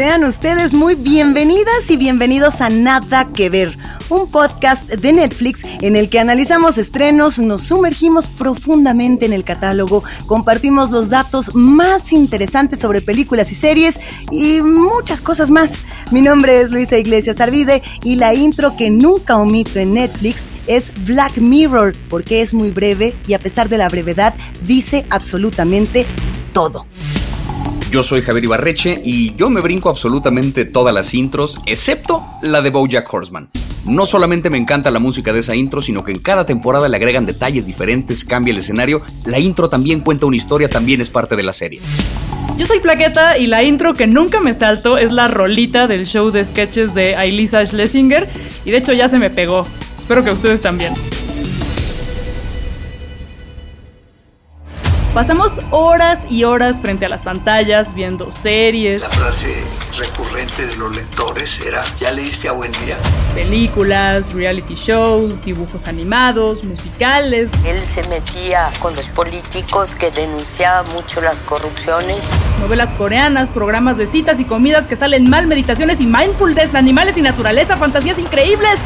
Sean ustedes muy bienvenidas y bienvenidos a Nada que Ver, un podcast de Netflix en el que analizamos estrenos, nos sumergimos profundamente en el catálogo, compartimos los datos más interesantes sobre películas y series y muchas cosas más. Mi nombre es Luisa Iglesias Arvide y la intro que nunca omito en Netflix es Black Mirror porque es muy breve y a pesar de la brevedad dice absolutamente todo. Yo soy Javier Ibarreche y yo me brinco absolutamente todas las intros, excepto la de Bojack Horseman. No solamente me encanta la música de esa intro, sino que en cada temporada le agregan detalles diferentes, cambia el escenario. La intro también cuenta una historia, también es parte de la serie. Yo soy Plaqueta y la intro que nunca me salto es la rolita del show de sketches de Ailisa Schlesinger y de hecho ya se me pegó. Espero que ustedes también. Pasamos horas y horas frente a las pantallas viendo series. La frase recurrente de los lectores era, ¿ya leíste a buen día? Películas, reality shows, dibujos animados, musicales. Él se metía con los políticos que denunciaban mucho las corrupciones. Novelas coreanas, programas de citas y comidas que salen mal, meditaciones y mindfulness, animales y naturaleza, fantasías increíbles.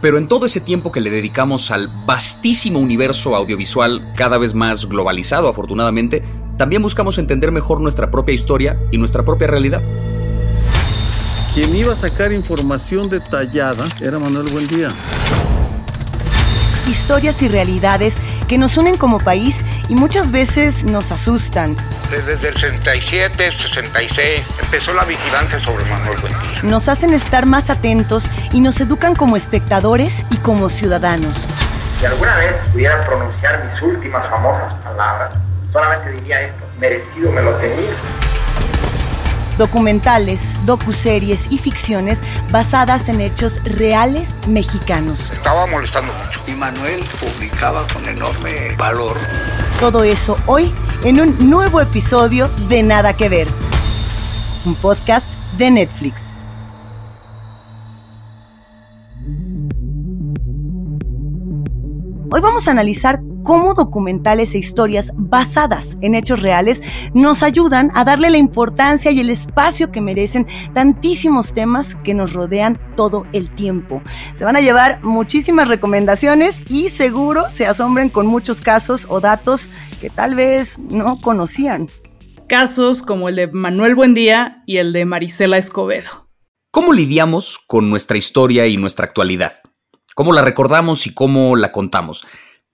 Pero en todo ese tiempo que le dedicamos al vastísimo universo audiovisual, cada vez más globalizado afortunadamente, también buscamos entender mejor nuestra propia historia y nuestra propia realidad. Quien iba a sacar información detallada era Manuel Buendía. Historias y realidades que nos unen como país y muchas veces nos asustan. Desde el 67, 66 empezó la vigilancia sobre Manuel Buendía. Nos hacen estar más atentos y nos educan como espectadores y como ciudadanos. Si alguna vez pudiera pronunciar mis últimas famosas palabras, solamente diría esto, merecido me lo tenía. Documentales, docuseries y ficciones basadas en hechos reales mexicanos. Estaba molestando mucho. Y Manuel publicaba con enorme valor. Todo eso hoy en un nuevo episodio de Nada que Ver, un podcast de Netflix. Hoy vamos a analizar cómo documentales e historias basadas en hechos reales nos ayudan a darle la importancia y el espacio que merecen tantísimos temas que nos rodean todo el tiempo. Se van a llevar muchísimas recomendaciones y seguro se asombren con muchos casos o datos que tal vez no conocían. Casos como el de Manuel Buendía y el de Marisela Escobedo. ¿Cómo lidiamos con nuestra historia y nuestra actualidad? ¿Cómo la recordamos y cómo la contamos?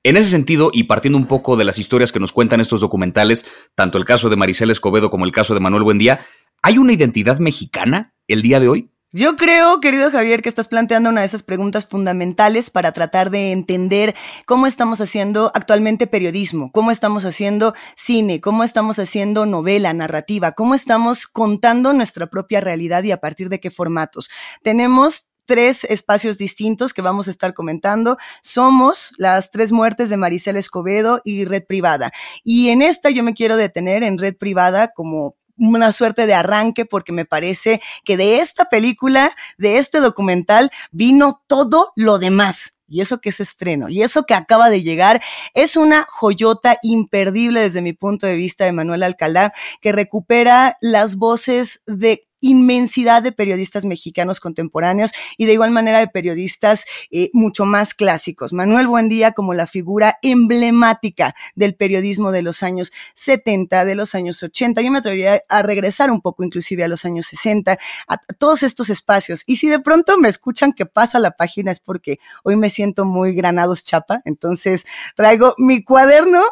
En ese sentido, y partiendo un poco de las historias que nos cuentan estos documentales, tanto el caso de Marisela Escobedo como el caso de Manuel Buendía, ¿hay una identidad mexicana el día de hoy? Yo creo, querido Javier, que estás planteando una de esas preguntas fundamentales para tratar de entender cómo estamos haciendo actualmente periodismo, cómo estamos haciendo cine, cómo estamos haciendo novela, narrativa, cómo estamos contando nuestra propia realidad y a partir de qué formatos. Tenemos tres espacios distintos que vamos a estar comentando. Somos las tres muertes de Maricela Escobedo y Red Privada. Y en esta yo me quiero detener en Red Privada como una suerte de arranque porque me parece que de esta película, de este documental, vino todo lo demás. Y eso que es estreno, y eso que acaba de llegar, es una joyota imperdible desde mi punto de vista de Manuel Alcalá, que recupera las voces de inmensidad de periodistas mexicanos contemporáneos y de igual manera de periodistas eh, mucho más clásicos. Manuel Buendía como la figura emblemática del periodismo de los años 70, de los años 80. Yo me atrevería a regresar un poco inclusive a los años 60, a todos estos espacios. Y si de pronto me escuchan que pasa la página es porque hoy me siento muy granados chapa, entonces traigo mi cuaderno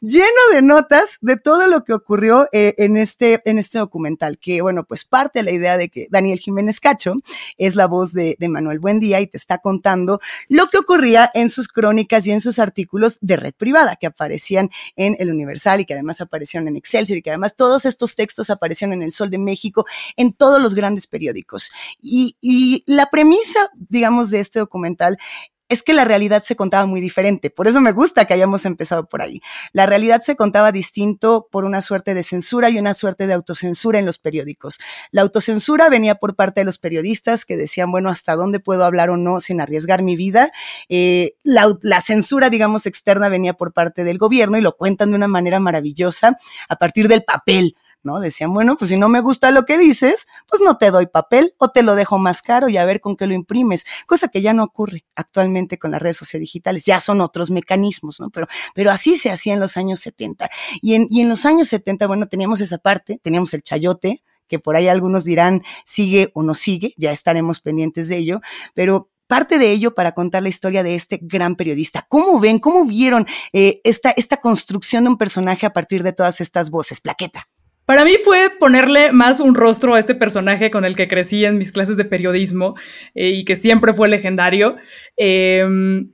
lleno de notas de todo lo que ocurrió eh, en, este, en este documental, que bueno, pues parte la idea de que Daniel Jiménez Cacho es la voz de, Manuel Buendía y te está contando lo que ocurría en sus crónicas y en sus artículos de red privada que aparecían en El Universal y que además aparecieron en Excelsior y que además todos estos textos aparecieron en El Sol de México, en todos los grandes periódicos. Y, y la premisa, digamos, de este documental es que la realidad se contaba muy diferente. Por eso me gusta que hayamos empezado por ahí. La realidad se contaba distinto por una suerte de censura y una suerte de autocensura en los periódicos. La autocensura venía por parte de los periodistas que decían, bueno, ¿hasta dónde puedo hablar o no sin arriesgar mi vida? Eh, la, la censura, digamos, externa venía por parte del gobierno y lo cuentan de una manera maravillosa a partir del papel ¿no? Decían, bueno, pues si no me gusta lo que dices, pues no te doy papel o te lo dejo más caro y a ver con qué lo imprimes, cosa que ya no ocurre actualmente con las redes sociodigitales, ya son otros mecanismos, ¿no? Pero, pero así se hacía en los años 70. Y en, y en los años 70, bueno, teníamos esa parte, teníamos el chayote, que por ahí algunos dirán sigue o no sigue, ya estaremos pendientes de ello, pero parte de ello para contar la historia de este gran periodista. ¿Cómo ven, cómo vieron eh, esta, esta construcción de un personaje a partir de todas estas voces? Plaqueta. Para mí fue ponerle más un rostro a este personaje con el que crecí en mis clases de periodismo eh, y que siempre fue legendario. Em,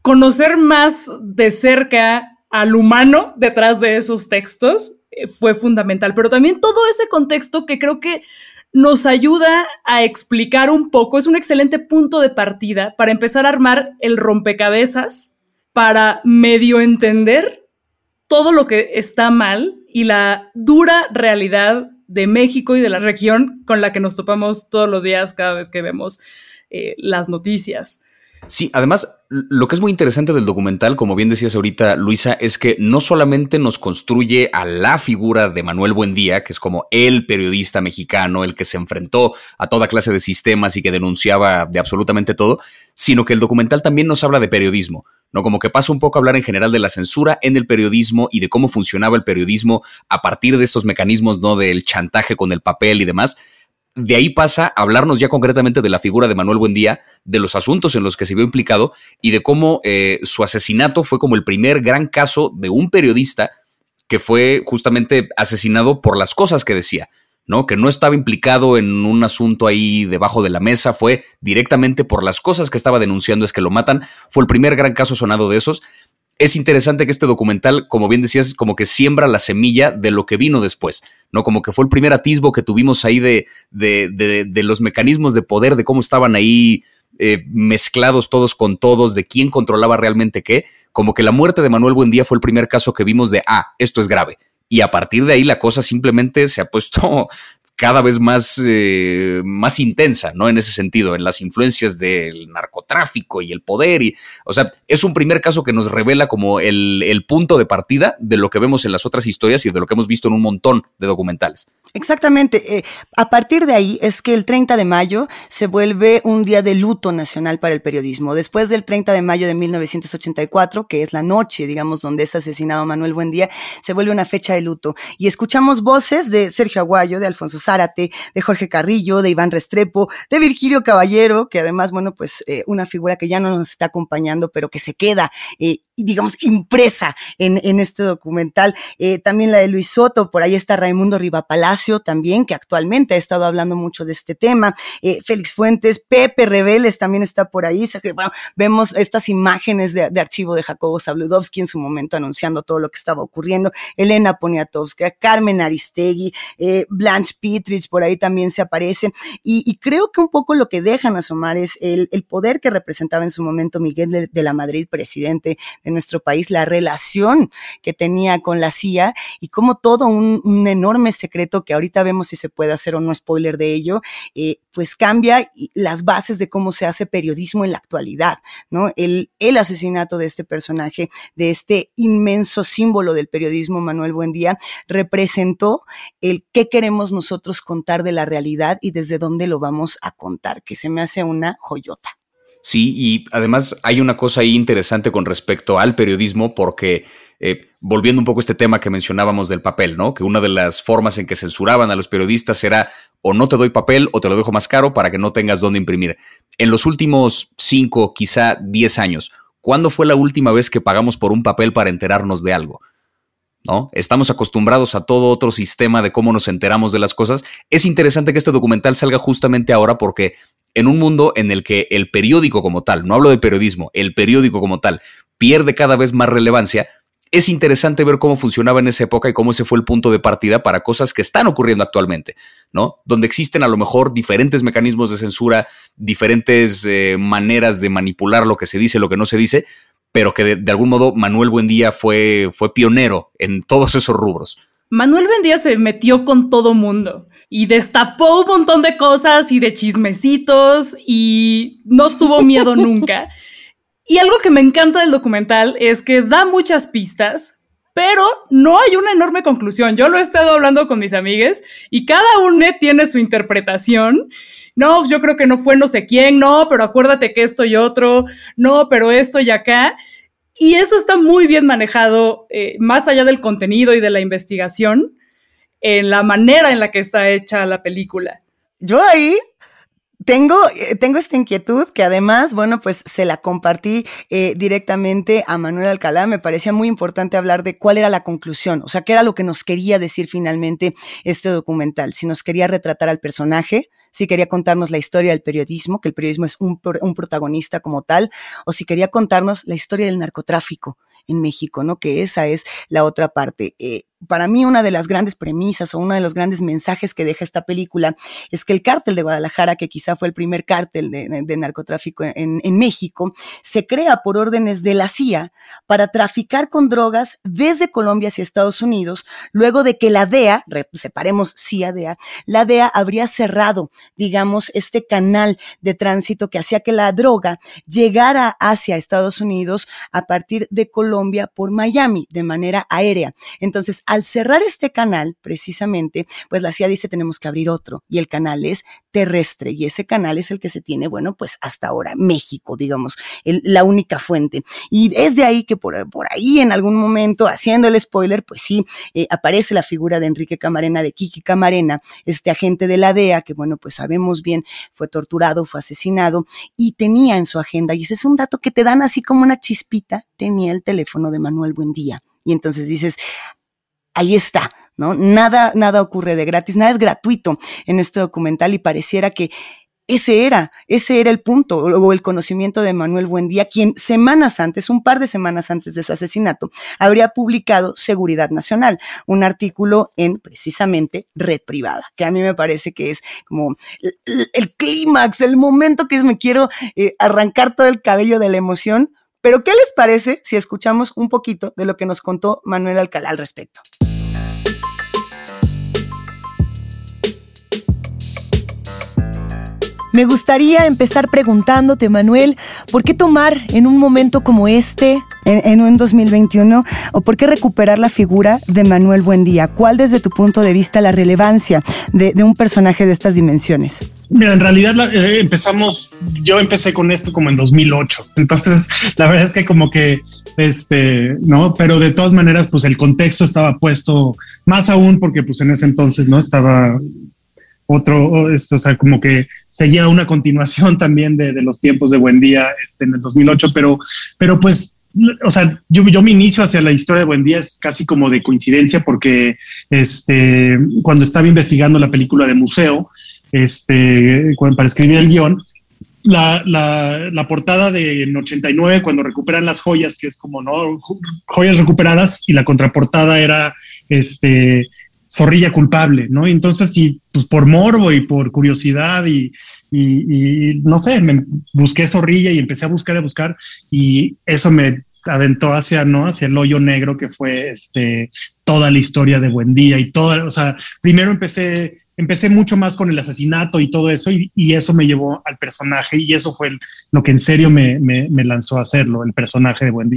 conocer más de cerca al humano detrás de esos textos eh, fue fundamental, pero también todo ese contexto que creo que nos ayuda a explicar un poco, es un excelente punto de partida para empezar a armar el rompecabezas, para medio entender todo lo que está mal y la dura realidad de México y de la región con la que nos topamos todos los días cada vez que vemos eh, las noticias. Sí, además, lo que es muy interesante del documental, como bien decías ahorita, Luisa, es que no solamente nos construye a la figura de Manuel Buendía, que es como el periodista mexicano, el que se enfrentó a toda clase de sistemas y que denunciaba de absolutamente todo, sino que el documental también nos habla de periodismo. ¿no? Como que pasa un poco a hablar en general de la censura en el periodismo y de cómo funcionaba el periodismo a partir de estos mecanismos, ¿no? Del chantaje con el papel y demás de ahí pasa a hablarnos ya concretamente de la figura de Manuel Buendía, de los asuntos en los que se vio implicado y de cómo eh, su asesinato fue como el primer gran caso de un periodista que fue justamente asesinado por las cosas que decía, ¿no? Que no estaba implicado en un asunto ahí debajo de la mesa, fue directamente por las cosas que estaba denunciando es que lo matan. Fue el primer gran caso sonado de esos es interesante que este documental, como bien decías, como que siembra la semilla de lo que vino después, ¿no? Como que fue el primer atisbo que tuvimos ahí de, de, de, los mecanismos de poder, de cómo estaban ahí eh, mezclados todos con todos, de quién controlaba realmente qué. Como que la muerte de Manuel Buendía fue el primer caso que vimos de, ah, esto es grave. Y a partir de ahí la cosa simplemente se ha puesto cada vez más, eh, más intensa, ¿no? En ese sentido, en las influencias del narcotráfico y el poder. Y, o sea, es un primer caso que nos revela como el, el punto de partida de lo que vemos en las otras historias y de lo que hemos visto en un montón de documentales. Exactamente. Eh, a partir de ahí es que el 30 de mayo se vuelve un día de luto nacional para el periodismo. Después del 30 de mayo de 1984, que es la noche, digamos, donde es asesinado Manuel Buendía, se vuelve una fecha de luto. Y escuchamos voces de Sergio Aguayo, de Alfonso Zárate, de Jorge Carrillo, de Iván Restrepo, de Virgilio Caballero, que además, bueno, pues eh, una figura que ya no nos está acompañando, pero que se queda, eh, digamos, impresa en, este documental. también la de Luis Soto, por ahí está Raimundo Rivapalacio también, que actualmente ha estado hablando mucho de este tema, eh, Félix Fuentes, Pepe Reveles también está por ahí, bueno, vemos estas imágenes de, archivo de Jacobo Zabludovsky en su momento anunciando todo lo que estaba ocurriendo, Elena Poniatowska, Carmen Aristegui, eh, Blanche Pitrich, por ahí también se aparece, y, creo que un poco lo que dejan asomar es el, poder que representaba en su momento Miguel de, la Madrid, presidente de nuestro país, la relación que tenía con la CIA y como todo un, un enorme secreto que ahorita vemos si se puede hacer o no spoiler de ello, eh, pues cambia las bases de cómo se hace periodismo en la actualidad, ¿no? El, el asesinato de este personaje, de este inmenso símbolo del periodismo, Manuel Buendía, representó el qué queremos nosotros contar de la realidad y desde dónde lo vamos a contar, que se me hace una joyota. Sí, y además hay una cosa ahí interesante con respecto al periodismo, porque eh, volviendo un poco a este tema que mencionábamos del papel, ¿no? Que una de las formas en que censuraban a los periodistas era o no te doy papel o te lo dejo más caro para que no tengas dónde imprimir. En los últimos cinco, quizá diez años, ¿cuándo fue la última vez que pagamos por un papel para enterarnos de algo? ¿No? Estamos acostumbrados a todo otro sistema de cómo nos enteramos de las cosas. Es interesante que este documental salga justamente ahora porque en un mundo en el que el periódico como tal, no hablo del periodismo, el periódico como tal, pierde cada vez más relevancia, es interesante ver cómo funcionaba en esa época y cómo ese fue el punto de partida para cosas que están ocurriendo actualmente, ¿no? Donde existen a lo mejor diferentes mecanismos de censura, diferentes eh, maneras de manipular lo que se dice, lo que no se dice, pero que de, algún modo Manuel Buendía fue, fue pionero en todos esos rubros. Manuel Buendía se metió con todo mundo y destapó un montón de cosas y de chismecitos y no tuvo miedo nunca. Y algo que me encanta del documental es que da muchas pistas, pero no hay una enorme conclusión. Yo lo he estado hablando con mis amigues y cada uno tiene su interpretación. No, yo creo que no fue no sé quién, no, pero acuérdate que esto y otro, no, pero esto y acá. Y eso está muy bien manejado, eh, más allá del contenido y de la investigación, en la manera en la que está hecha la película. Yo ahí tengo, eh, tengo esta inquietud que además, bueno, pues se la compartí eh, directamente a Manuel Alcalá. Me parecía muy importante hablar de cuál era la conclusión, o sea, qué era lo que nos quería decir finalmente este documental. Si nos quería retratar al personaje, si quería contarnos la historia del periodismo, que el periodismo es un, un protagonista como tal, o si quería contarnos la historia del narcotráfico en México, ¿no? Que esa es la otra parte. Eh, para mí una de las grandes premisas o uno de los grandes mensajes que deja esta película es que el cártel de Guadalajara, que quizá fue el primer cártel de, narcotráfico en, en, México, se crea por órdenes de la CIA para traficar con drogas desde Colombia hacia Estados Unidos, luego de que la DEA, separemos CIA-DEA, la DEA habría cerrado, digamos, este canal de tránsito que hacía que la droga llegara hacia Estados Unidos a partir de Colombia por Miami de manera aérea. Entonces, al cerrar este canal, precisamente, pues la CIA dice tenemos que abrir otro y el canal es terrestre y ese canal es el que se tiene, bueno, pues hasta ahora, México, digamos, la única fuente. Y es de ahí que por, ahí en algún momento, haciendo el spoiler, pues sí, eh, aparece la figura de Enrique Camarena, de Kiki Camarena, este agente de la DEA, que bueno, pues sabemos bien, fue torturado, fue asesinado y tenía en su agenda, y ese es un dato que te dan así como una chispita, tenía el teléfono de Manuel Buendía. Y entonces dices, ahí está, ¿no? Nada, nada ocurre de gratis, nada es gratuito en este documental y pareciera que ese era, ese era el punto o el conocimiento de Manuel Buendía, quien semanas antes, un par de semanas antes de su asesinato, habría publicado Seguridad Nacional, un artículo en precisamente Red Privada, que a mí me parece que es como el, clímax, el momento que es me quiero eh, arrancar todo el cabello de la emoción. Pero, ¿qué les parece si escuchamos un poquito de lo que nos contó Manuel Alcalá al respecto? Me gustaría empezar preguntándote, Manuel, ¿por qué tomar en un momento como este, en, un 2021, o por qué recuperar la figura de Manuel Buendía? ¿Cuál desde tu punto de vista la relevancia de, un personaje de estas dimensiones? Mira, en realidad eh, empezamos, yo empecé con esto como en 2008, entonces la verdad es que como que, este, no, pero de todas maneras, pues el contexto estaba puesto más aún porque pues en ese entonces, ¿no? Estaba otro, esto, o sea, como que seguía una continuación también de, los tiempos de Buen Día este, en el 2008, pero, pero pues, o sea, yo, yo mi inicio hacia la historia de Buen Día es casi como de coincidencia porque este, cuando estaba investigando la película de museo, este, para escribir el guion, la, la, la, portada del 89, cuando recuperan las joyas, que es como, ¿no? Joyas recuperadas, y la contraportada era este zorrilla culpable, ¿no? entonces, sí, pues por morbo y por curiosidad y, y, no sé, me busqué zorrilla y empecé a buscar, a buscar y eso me aventó hacia, ¿no? Hacia el hoyo negro que fue este, toda la historia de Buen Día y toda, o sea, primero empecé, empecé mucho más con el asesinato y todo eso y, y eso me llevó al personaje y eso fue lo que en serio me, me, me lanzó a hacerlo, el personaje de Buen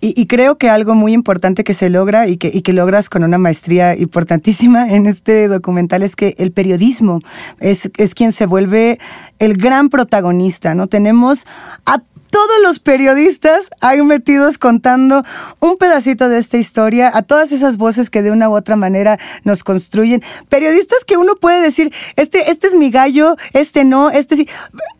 Día. Y, creo que algo muy importante que se logra y que, y que logras con una maestría importantísima en este documental es que el periodismo es, es quien se vuelve el gran protagonista, ¿no? Tenemos a todos los periodistas ahí metidos contando un pedacito de esta historia, a todas esas voces que de una u otra manera nos construyen. Periodistas que uno puede decir, este, este es mi gallo, este no, este sí.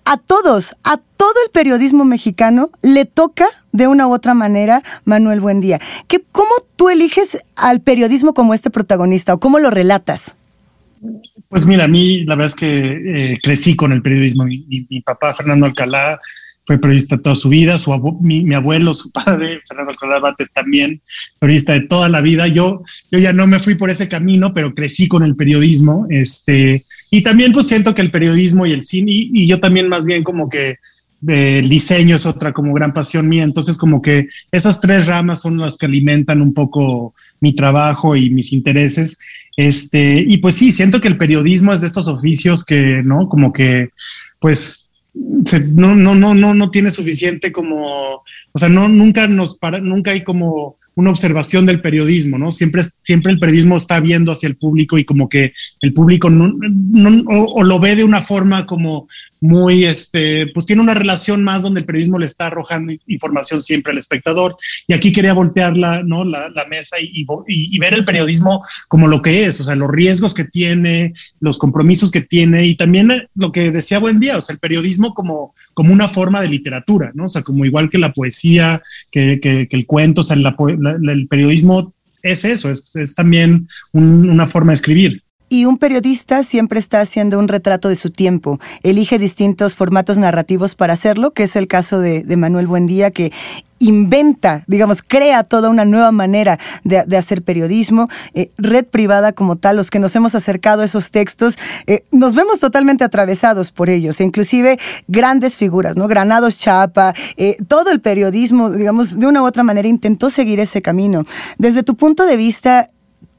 A todos, a todo el periodismo mexicano le toca de una u otra manera Manuel Buendía. ¿Qué, ¿Cómo tú eliges al periodismo como este protagonista o cómo lo relatas? Pues mira, a mí la verdad es que eh, crecí con el periodismo. mi papá, Fernando Alcalá, fue periodista toda su vida, su mi, abuelo, su padre, Fernando Cordal Bates también, periodista de toda la vida. Yo, yo ya no me fui por ese camino, pero crecí con el periodismo. Este, y también pues siento que el periodismo y el cine, y, yo también más bien como que eh, el diseño es otra como gran pasión mía. Entonces como que esas tres ramas son las que alimentan un poco mi trabajo y mis intereses. Este, y pues sí, siento que el periodismo es de estos oficios que, ¿no? Como que, pues no, no, no, no, no tiene suficiente como, o sea, no, nunca nos para, nunca hay como una observación del periodismo, ¿no? Siempre, siempre el periodismo está viendo hacia el público y como que el público no, o, lo ve de una forma como muy, este, pues tiene una relación más donde el periodismo le está arrojando información siempre al espectador. Y aquí quería voltear la, ¿no? la, mesa y, y, ver el periodismo como lo que es, o sea, los riesgos que tiene, los compromisos que tiene y también lo que decía Buen Día, o sea, el periodismo como, como una forma de literatura, ¿no? O sea, como igual que la poesía, que, que, el cuento, o sea, la, el periodismo es eso, es, también una forma de escribir. Y un periodista siempre está haciendo un retrato de su tiempo. Elige distintos formatos narrativos para hacerlo, que es el caso de, Manuel Buendía, que inventa, digamos, crea toda una nueva manera de, hacer periodismo. Eh, red privada como tal, los que nos hemos acercado a esos textos, eh, nos vemos totalmente atravesados por ellos, e inclusive grandes figuras, ¿no? Granados Chapa, eh, todo el periodismo, digamos, de una u otra manera intentó seguir ese camino. Desde tu punto de vista,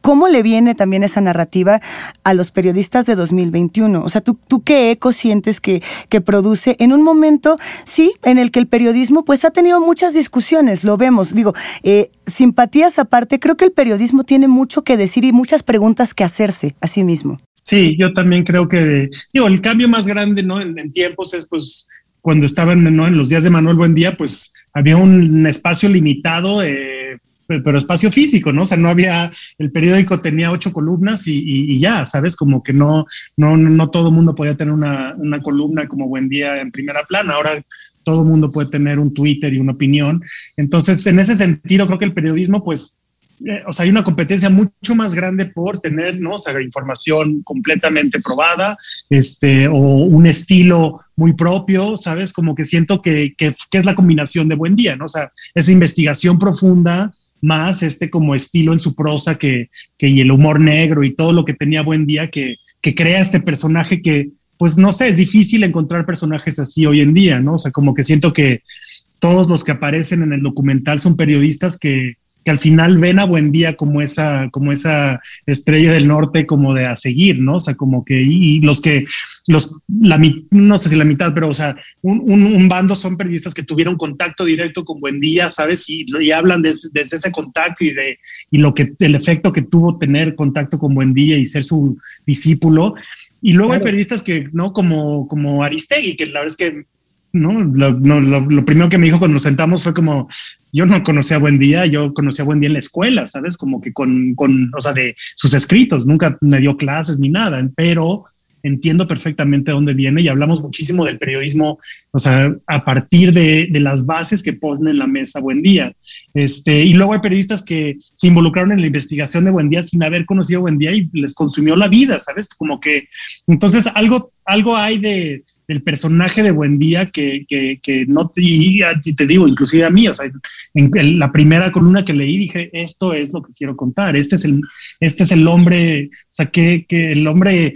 ¿Cómo le viene también esa narrativa a los periodistas de 2021? O sea, ¿tú, tú qué eco sientes que, que, produce en un momento, sí, en el que el periodismo pues ha tenido muchas discusiones, lo vemos. Digo, eh, simpatías aparte, creo que el periodismo tiene mucho que decir y muchas preguntas que hacerse a sí mismo. Sí, yo también creo que, digo, el cambio más grande, ¿no? En, tiempos es pues cuando estaban, ¿no? En los días de Manuel Buendía, pues había un espacio limitado. Eh, pero espacio físico, ¿no? O sea, no había, el periódico tenía ocho columnas y, ya, ¿sabes? Como que no, no, no todo mundo podía tener una, una, columna como Buen Día en primera plana. Ahora todo el mundo puede tener un Twitter y una opinión. Entonces, en ese sentido, creo que el periodismo, pues, eh, o sea, hay una competencia mucho más grande por tener, ¿no? O sea, información completamente probada, este, o un estilo muy propio, ¿sabes? Como que siento que, que, que es la combinación de Buen Día, ¿no? O sea, esa investigación profunda, más este como estilo en su prosa que, y el humor negro y todo lo que tenía buen día que, que crea este personaje que, pues no sé, es difícil encontrar personajes así hoy en día, ¿no? O sea, como que siento que todos los que aparecen en el documental son periodistas que, que al final ven a Buen Día como esa, como esa estrella del norte, como de a seguir, ¿no? O sea, como que, y, los que, los, la, no sé si la mitad, pero, o sea, un, un, bando son periodistas que tuvieron contacto directo con Buen Día, ¿sabes? Y, y hablan desde de ese contacto y de, y lo que, el efecto que tuvo tener contacto con Buen Día y ser su discípulo. Y luego hay periodistas que, ¿no? Como, como Aristegui, que la verdad es que ¿no? Lo, primero que me dijo cuando nos sentamos fue como, yo no conocía Buen Día, yo conocía Buen Día en la escuela, ¿sabes? Como que con, con, o sea, de sus escritos, nunca me dio clases ni nada, pero entiendo perfectamente dónde viene y hablamos muchísimo del periodismo, o sea, a partir de, de, las bases que ponen en la mesa Buen Día. Este, y luego hay periodistas que se involucraron en la investigación de Buen Día sin haber conocido Buen Día y les consumió la vida, ¿sabes? Como que, entonces algo, algo hay de, el personaje de Buendía que, que, que no te, y te digo, inclusive a mí, o sea, en, la primera columna que leí dije, esto es lo que quiero contar, este es el, este es el hombre, o sea, que, que el hombre,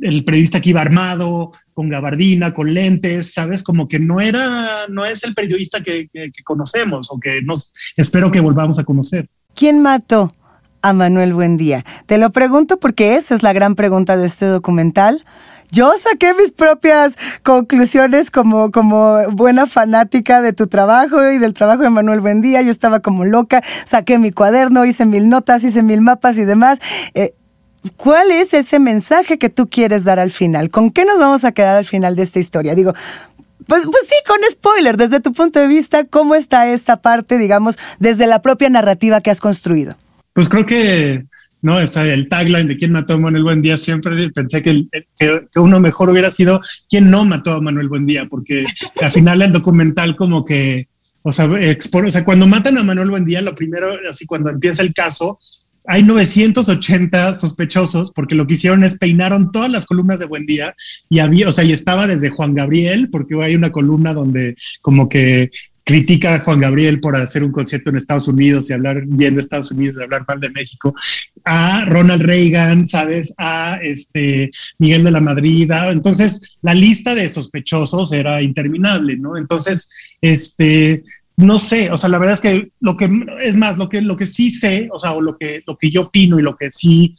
el periodista que iba armado, con gabardina, con lentes, ¿sabes? Como que no era, no es el periodista que, que, que conocemos o que nos espero que volvamos a conocer. ¿Quién mató a Manuel Buendía? Te lo pregunto porque esa es la gran pregunta de este documental yo saqué mis propias conclusiones como, como buena fanática de tu trabajo y del trabajo de Manuel Buendía. Yo estaba como loca, saqué mi cuaderno, hice mil notas, hice mil mapas y demás. Eh, ¿Cuál es ese mensaje que tú quieres dar al final? ¿Con qué nos vamos a quedar al final de esta historia? Digo, pues, pues sí, con spoiler, desde tu punto de vista, ¿cómo está esta parte, digamos, desde la propia narrativa que has construido? Pues creo que ¿no? Esa, el tagline de quién mató a Manuel Buendía, siempre pensé que, que, uno mejor hubiera sido quién no mató a Manuel Buendía, porque al final el documental como que, o sea, o sea, cuando matan a Manuel Buendía, lo primero, así cuando empieza el caso, hay 980 sospechosos porque lo que hicieron es peinaron todas las columnas de Buendía y había, o sea, y estaba desde Juan Gabriel, porque hay una columna donde como que critica a Juan Gabriel por hacer un concierto en Estados Unidos y hablar bien de Estados Unidos y hablar mal de México, a Ronald Reagan, ¿sabes? A este Miguel de la Madrid. entonces, la lista de sospechosos era interminable, ¿no? Entonces, este, no sé, o sea, la verdad es que lo que es más, lo que, lo que sí sé, o sea, o lo que, lo que yo opino y lo que sí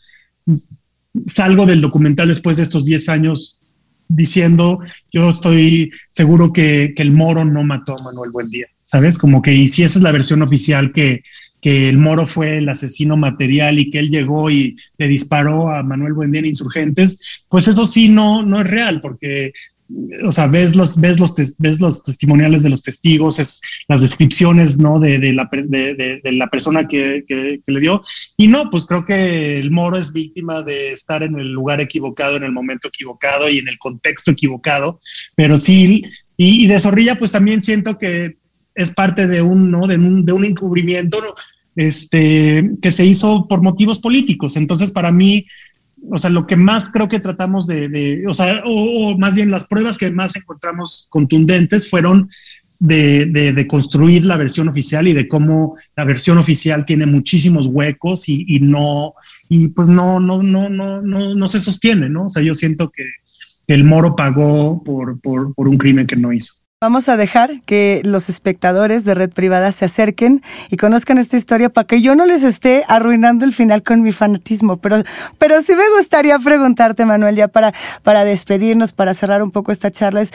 salgo del documental después de estos 10 años diciendo, yo estoy seguro que, el Moro no mató a Manuel Buendía, ¿sabes? Como que, y si esa es la versión oficial que, que el Moro fue el asesino material y que él llegó y le disparó a Manuel Buendía en Insurgentes, pues eso sí no, no es real, porque o sea, ves los, ves los, ves los testimoniales de los testigos, es las descripciones, ¿no? De, de, la, de, de la, persona que, que, le dio. Y no, pues creo que el moro es víctima de estar en el lugar equivocado, en el momento equivocado y en el contexto equivocado. Pero sí, y, y de Zorrilla, pues también siento que es parte de un, ¿no? De un, de un encubrimiento, Este, que se hizo por motivos políticos. Entonces, para mí, o sea, lo que más creo que tratamos de, o sea, o, más bien las pruebas que más encontramos contundentes fueron de, construir la versión oficial y de cómo la versión oficial tiene muchísimos huecos y, no, y pues no, no, no, no, no, no se sostiene, ¿no? O sea, yo siento que, el Moro pagó por, por un crimen que no hizo. Vamos a dejar que los espectadores de Red Privada se acerquen y conozcan esta historia para que yo no les esté arruinando el final con mi fanatismo. Pero, pero sí me gustaría preguntarte, Manuel, ya para, para despedirnos, para cerrar un poco esta charla, es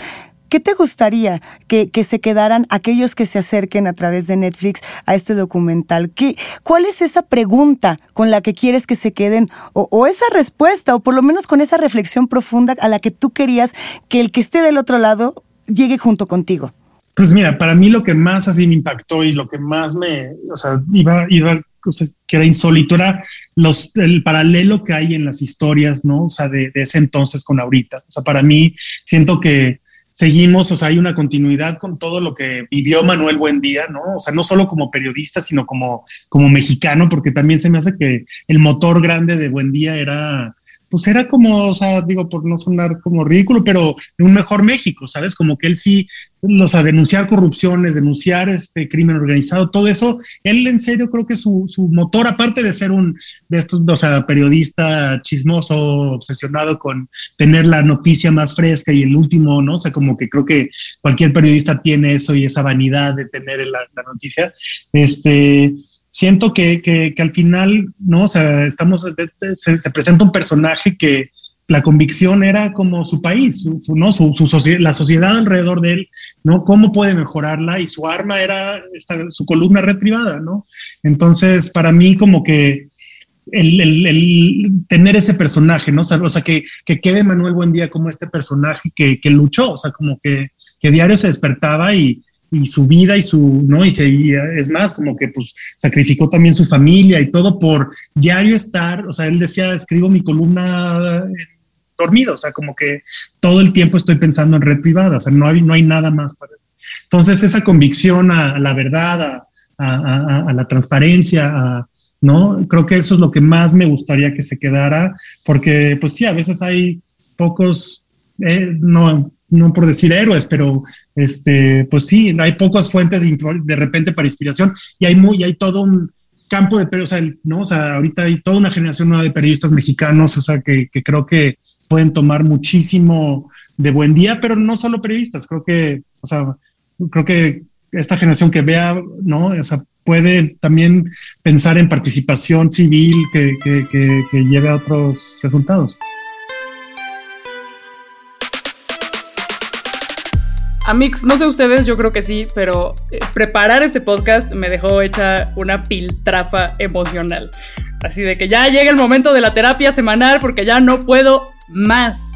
¿Qué te gustaría que, que, se quedaran aquellos que se acerquen a través de Netflix a este documental? ¿Qué, ¿Cuál es esa pregunta con la que quieres que se queden o, o, esa respuesta o por lo menos con esa reflexión profunda a la que tú querías que el que esté del otro lado llegue junto contigo? Pues mira, para mí lo que más así me impactó y lo que más me, o sea, iba, iba, o sea, que era insólito era los, el paralelo que hay en las historias, ¿no? O sea, de, de ese entonces con ahorita. O sea, para mí siento que seguimos, o sea, hay una continuidad con todo lo que vivió Manuel Buendía, ¿no? O sea, no solo como periodista, sino como, como mexicano, porque también se me hace que el motor grande de Buendía era pues era como, o sea, digo, por no sonar como ridículo, pero de un mejor México, ¿sabes? Como que él sí, o sea, denunciar corrupciones, denunciar este crimen organizado, todo eso, él en serio creo que su, su motor, aparte de ser un, de estos, o sea, periodista chismoso, obsesionado con tener la noticia más fresca y el último, ¿no? O sea, como que creo que cualquier periodista tiene eso y esa vanidad de tener la, la noticia, este siento que, que, al final, ¿no? O sea, estamos, se, presenta un personaje que la convicción era como su país, ¿no? Su, su la sociedad alrededor de él, ¿no? Cómo puede mejorarla y su arma era esta, su columna red privada, ¿no? Entonces, para mí como que el, el, el, tener ese personaje, ¿no? O sea, que, que quede Manuel Buendía como este personaje que, que luchó, o sea, como que, que diario se despertaba y, y su vida y su, ¿no? Y, se, es más, como que pues sacrificó también su familia y todo por diario estar, o sea, él decía, escribo mi columna dormido, o sea, como que todo el tiempo estoy pensando en red privada, o sea, no hay, no hay nada más para... Entonces, esa convicción a, la verdad, a, a, la transparencia, ¿no? Creo que eso es lo que más me gustaría que se quedara, porque pues sí, a veces hay pocos, eh, no, no por decir héroes, pero este, pues sí, hay pocas fuentes de, repente para inspiración y hay muy, hay todo un campo de periodistas, ¿no? O sea, ahorita hay toda una generación nueva de periodistas mexicanos, o sea, que, creo que pueden tomar muchísimo de buen día, pero no solo periodistas, creo que, o sea, creo que esta generación que vea, ¿no? O sea, puede también pensar en participación civil que, que lleve a otros resultados. Amix, no sé ustedes, yo creo que sí, pero eh, preparar este podcast me dejó hecha una piltrafa emocional. Así de que ya llega el momento de la terapia semanal porque ya no puedo más.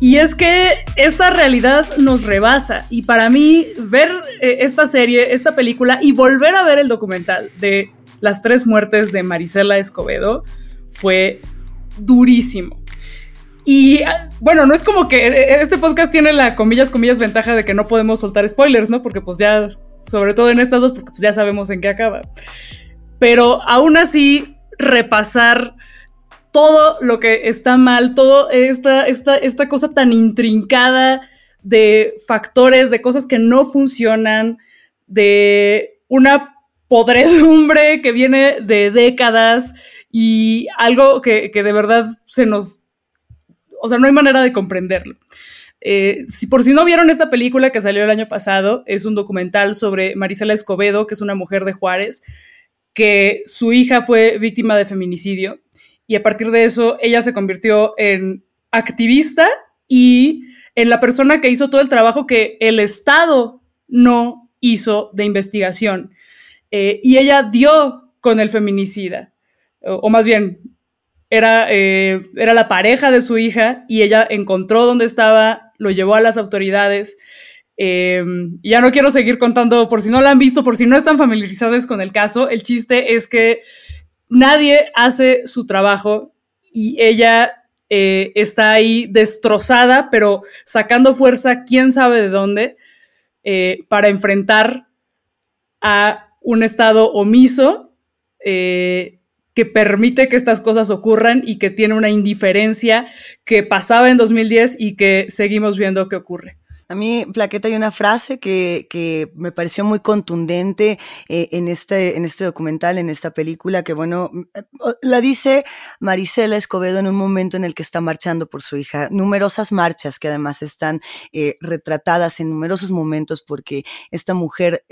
Y es que esta realidad nos rebasa. Y para mí, ver eh, esta serie, esta película y volver a ver el documental de las tres muertes de Marisela Escobedo fue durísimo. Y bueno, no es como que eh, este podcast tiene la comillas, comillas ventaja de que no podemos soltar spoilers, ¿no? Porque pues ya, sobre todo en estas dos, porque pues ya sabemos en qué acaba. Pero aún así, repasar todo lo que está mal, toda esta, esta, esta cosa tan intrincada de factores, de cosas que no funcionan, de una podredumbre que viene de décadas y algo que, que de verdad se nos o sea, no hay manera de comprenderlo. Eh, si por si no vieron esta película que salió el año pasado, es un documental sobre Marisela Escobedo, que es una mujer de Juárez, que su hija fue víctima de feminicidio y a partir de eso ella se convirtió en activista y en la persona que hizo todo el trabajo que el Estado no hizo de investigación. eh, y ella dio con el feminicida, o, más bien, era, eh, era la pareja de su hija y ella encontró dónde estaba, lo llevó a las autoridades. ya no quiero seguir contando por si no la han visto, por si no están familiarizados con el caso. El chiste es que nadie hace su trabajo y ella eh, está ahí destrozada, pero sacando fuerza, quién sabe de dónde, eh, para enfrentar a un Estado omiso que permite que estas cosas ocurran y que tiene una indiferencia que pasaba en 2010 y que seguimos viendo que ocurre. A mí, Plaqueta, hay una frase que, me pareció muy contundente eh, en, este, en este documental, en esta película, que bueno, eh, la dice Marisela Escobedo en un momento en el que está marchando por su hija. Numerosas marchas que además están eh, retratadas en numerosos momentos porque esta mujer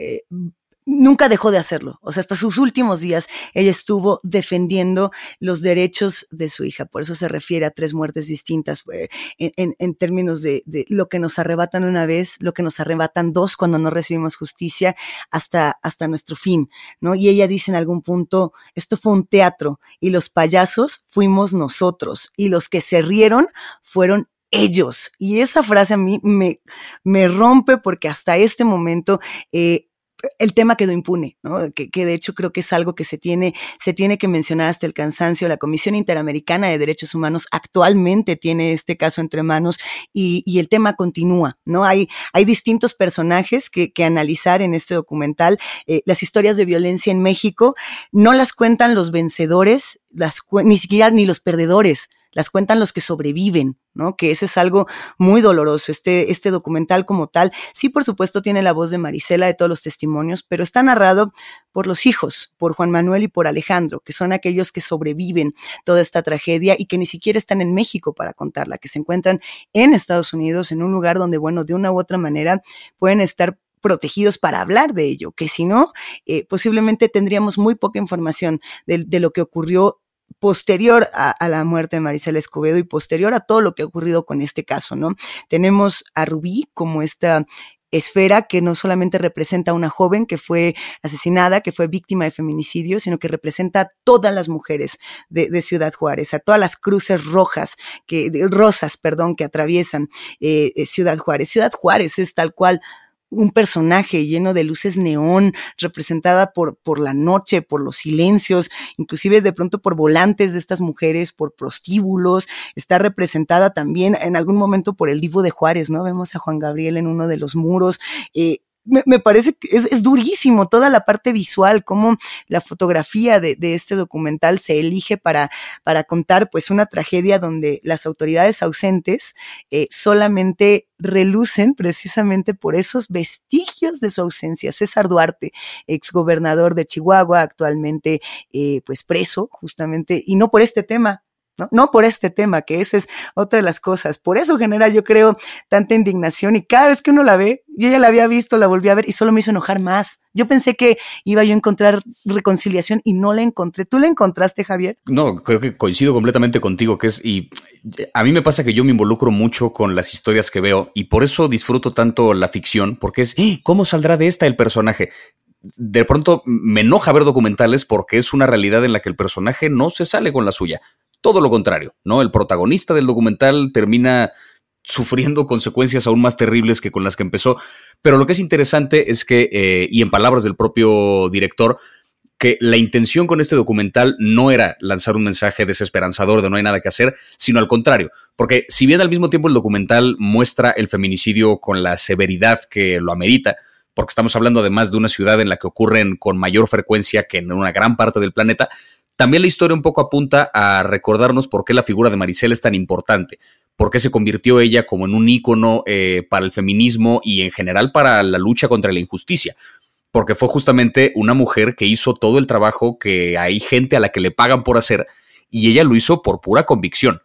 nunca dejó de hacerlo. O sea, hasta sus últimos días ella estuvo defendiendo los derechos de su hija. Por eso se refiere a tres muertes distintas eh, en, términos de, lo que nos arrebatan una vez, lo que nos arrebatan dos cuando no recibimos justicia, hasta, hasta nuestro fin, ¿no? Y ella dice en algún punto, esto fue un teatro y los payasos fuimos nosotros y los que se rieron fueron ellos. Y esa frase a mí me, me rompe porque hasta este momento eh, el tema quedó impune, ¿no? Que, de hecho creo que es algo que se tiene, se tiene que mencionar hasta el cansancio. La Comisión Interamericana de Derechos Humanos actualmente tiene este caso entre manos y, el tema continúa, ¿no? Hay, hay distintos personajes que, analizar en este documental. Eh, las historias de violencia en México no las cuentan los vencedores, las, ni siquiera ni los perdedores las cuentan los que sobreviven, ¿no? Que ese es algo muy doloroso. Este, este documental como tal, sí, por supuesto, tiene la voz de Marisela, de todos los testimonios, pero está narrado por los hijos, por Juan Manuel y por Alejandro, que son aquellos que sobreviven toda esta tragedia y que ni siquiera están en México para contarla, que se encuentran en Estados Unidos, en un lugar donde, bueno, de una u otra manera pueden estar protegidos para hablar de ello, que si no, eh, posiblemente tendríamos muy poca información de, lo que ocurrió posterior a, la muerte de Marisela Escobedo y posterior a todo lo que ha ocurrido con este caso, ¿no? Tenemos a Rubí como esta esfera que no solamente representa a una joven que fue asesinada, que fue víctima de feminicidio, sino que representa a todas las mujeres de, Ciudad Juárez, a todas las cruces rojas, que, rosas, perdón, que atraviesan eh, eh, Ciudad Juárez. Ciudad Juárez es tal cual un personaje lleno de luces neón, representada por, por la noche, por los silencios, inclusive de pronto por volantes de estas mujeres, por prostíbulos, está representada también en algún momento por el Divo de Juárez, ¿no? Vemos a Juan Gabriel en uno de los muros, eh, me, parece que es, durísimo toda la parte visual, cómo la fotografía de, este documental se elige para, para contar pues una tragedia donde las autoridades ausentes eh, solamente relucen precisamente por esos vestigios de su ausencia. César Duarte, exgobernador de Chihuahua, actualmente eh, pues preso justamente, y no por este tema, ¿no? por este tema, que esa es otra de las cosas. Por eso genera, yo creo, tanta indignación y cada vez que uno la ve, yo ya la había visto, la volví a ver y solo me hizo enojar más. Yo pensé que iba yo a encontrar reconciliación y no la encontré. ¿Tú la encontraste, Javier? No, creo que coincido completamente contigo, que es, y a mí me pasa que yo me involucro mucho con las historias que veo y por eso disfruto tanto la ficción, porque es, ¡Eh! ¿cómo saldrá de esta el personaje? de pronto me enoja ver documentales porque es una realidad en la que el personaje no se sale con la suya todo lo contrario, ¿no? El protagonista del documental termina sufriendo consecuencias aún más terribles que con las que empezó. Pero lo que es interesante es que, eh, y en palabras del propio director, que la intención con este documental no era lanzar un mensaje desesperanzador de no hay nada que hacer, sino al contrario, porque si bien al mismo tiempo el documental muestra el feminicidio con la severidad que lo amerita, porque estamos hablando además de una ciudad en la que ocurren con mayor frecuencia que en una gran parte del planeta, también la historia un poco apunta a recordarnos por qué la figura de Maricela es tan importante, por qué se convirtió ella como en un ícono eh, para el feminismo y en general para la lucha contra la injusticia, porque fue justamente una mujer que hizo todo el trabajo que hay gente a la que le pagan por hacer y ella lo hizo por pura convicción.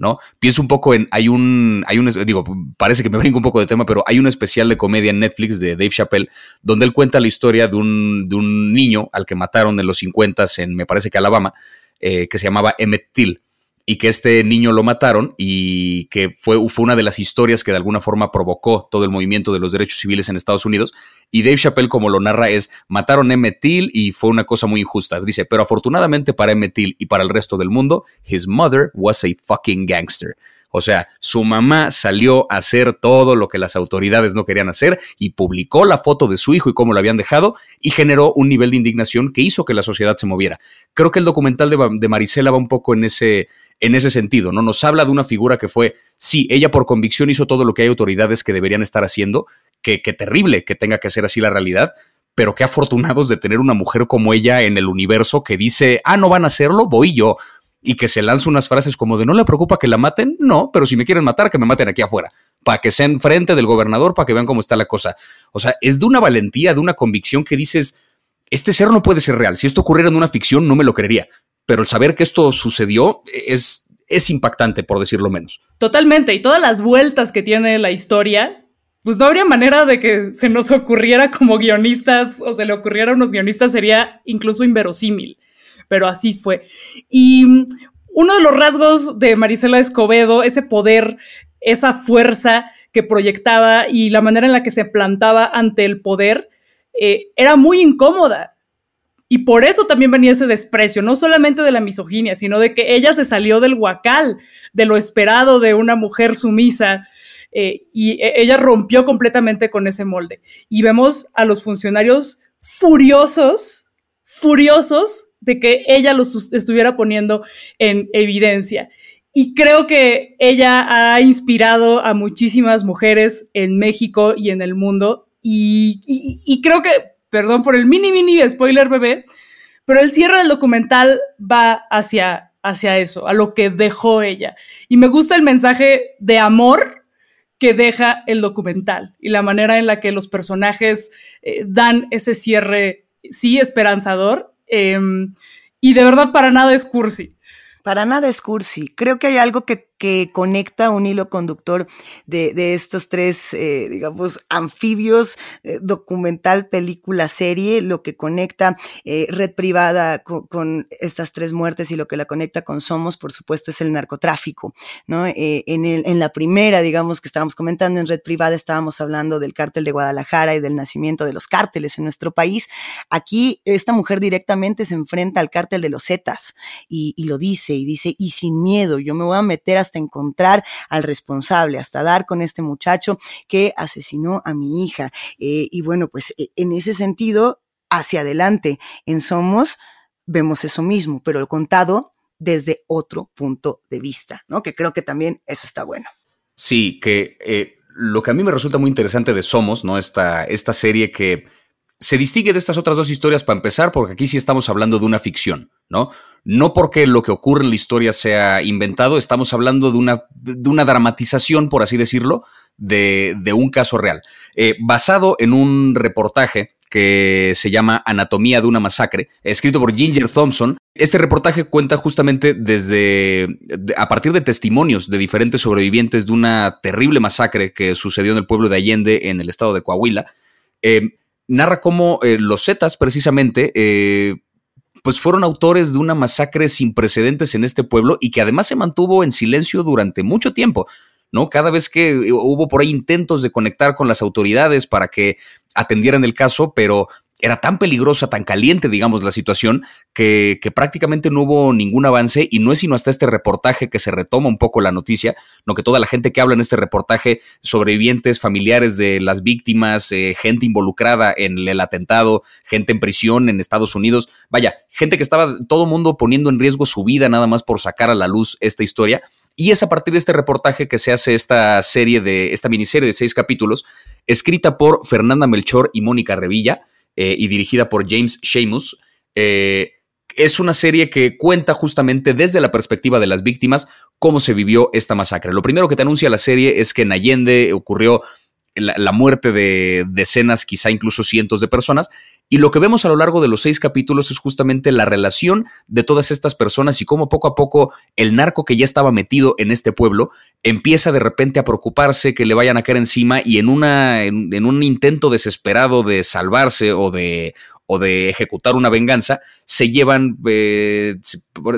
¿No? Pienso un poco en, hay un, hay un, digo, parece que me brinco un poco de tema, pero hay un especial de comedia en Netflix de Dave Chappelle, donde él cuenta la historia de un, de un niño al que mataron en los 50 en, me parece que Alabama, eh, que se llamaba Emmett Till. Y que este niño lo mataron y que fue, fue una de las historias que de alguna forma provocó todo el movimiento de los derechos civiles en Estados Unidos. Y Dave Chappelle, como lo narra, es mataron a Emmett Till y fue una cosa muy injusta. Dice, pero afortunadamente para Emmett Till y para el resto del mundo, his mother was a fucking gangster. O sea, su mamá salió a hacer todo lo que las autoridades no querían hacer y publicó la foto de su hijo y cómo lo habían dejado y generó un nivel de indignación que hizo que la sociedad se moviera. Creo que el documental de, Marisela va un poco en ese, en ese sentido, ¿no? Nos habla de una figura que fue, sí, ella por convicción hizo todo lo que hay autoridades que deberían estar haciendo, que, que terrible que tenga que ser así la realidad, pero qué afortunados de tener una mujer como ella en el universo que dice, ah, no van a hacerlo, voy yo y que se lanza unas frases como de no le preocupa que la maten, no, pero si me quieren matar, que me maten aquí afuera, para que sean frente del gobernador, para que vean cómo está la cosa. O sea, es de una valentía, de una convicción que dices, este ser no puede ser real, si esto ocurriera en una ficción no me lo creería, pero el saber que esto sucedió es, es impactante, por decirlo menos. Totalmente, y todas las vueltas que tiene la historia, pues no habría manera de que se nos ocurriera como guionistas o se le ocurriera a unos guionistas, sería incluso inverosímil pero así fue. Y uno de los rasgos de Marisela Escobedo, ese poder, esa fuerza que proyectaba y la manera en la que se plantaba ante el poder, eh, era muy incómoda. Y por eso también venía ese desprecio, no solamente de la misoginia, sino de que ella se salió del huacal, de lo esperado de una mujer sumisa, eh, y e, ella rompió completamente con ese molde. Y vemos a los funcionarios furiosos, furiosos de que ella los estuviera poniendo en evidencia. Y creo que ella ha inspirado a muchísimas mujeres en México y en el mundo. Y, creo que, perdón por el mini, mini spoiler, bebé, pero el cierre del documental va hacia, hacia eso, a lo que dejó ella. Y me gusta el mensaje de amor que deja el documental y la manera en la que los personajes eh, dan ese cierre, sí, esperanzador, Em, y de verdad para nada es cursi. Para nada es cursi. Creo que hay algo que que conecta un hilo conductor de, estos tres, eh, digamos, anfibios, eh, documental, película, serie, lo que conecta eh, red privada con, estas tres muertes y lo que la conecta con Somos, por supuesto, es el narcotráfico, ¿no? en, el, en la primera, digamos, que estábamos comentando en red privada, estábamos hablando del cártel de Guadalajara y del nacimiento de los cárteles en nuestro país. Aquí, esta mujer directamente se enfrenta al cártel de los Zetas y, y lo dice, y dice, y sin miedo, yo me voy a meter hasta encontrar al responsable, hasta dar con este muchacho que asesinó a mi hija. Eh, y bueno, pues e, en ese sentido, hacia adelante en Somos vemos eso mismo, pero contado desde otro punto de vista, ¿no? Que creo que también eso está bueno. Sí, que eh, lo que a mí me resulta muy interesante de Somos, ¿no? Esta, esta serie que se distingue de estas otras dos historias para empezar, porque aquí sí estamos hablando de una ficción, ¿no? No porque lo que ocurre en la historia sea inventado, estamos hablando de una, de una dramatización, por así decirlo, de, un caso real. Eh, basado en un reportaje que se llama Anatomía de una masacre, escrito por Ginger Thompson. Este reportaje cuenta justamente desde, a partir de testimonios de diferentes sobrevivientes de una terrible masacre que sucedió en el pueblo de Allende, en el estado de Coahuila. Eh, narra cómo eh, los Zetas, precisamente, pues fueron autores de una masacre sin precedentes en este pueblo y que además se mantuvo en silencio durante mucho tiempo. ¿no? Cada vez que eh, hubo por ahí intentos de conectar con las autoridades para que atendieran el caso, pero era tan peligrosa, tan caliente, digamos, la situación, que, prácticamente no hubo ningún avance y no es sino hasta este reportaje que se retoma un poco la noticia, no que toda la gente que habla en este reportaje, sobrevivientes, familiares de las víctimas, eh, gente involucrada en el atentado, gente en prisión en Estados Unidos, vaya, gente que estaba todo mundo poniendo en riesgo su vida nada más por sacar a la luz esta historia. Y es a partir de este reportaje que se hace esta serie de, esta miniserie de seis capítulos, escrita por Fernanda Melchor y Mónica Revilla, eh, y dirigida por James Sheamus. Eh, es una serie que cuenta justamente desde la perspectiva de las víctimas cómo se vivió esta masacre. Lo primero que te anuncia la serie es que en Allende ocurrió la, muerte de decenas, quizá incluso cientos de personas, y lo que vemos a lo largo de los seis capítulos es justamente la relación de todas estas personas y cómo poco a poco el narco que ya estaba metido en este pueblo empieza de repente a preocuparse que le vayan a caer encima y en, una, en, un intento desesperado de salvarse o de, o de ejecutar una venganza, se llevan, eh,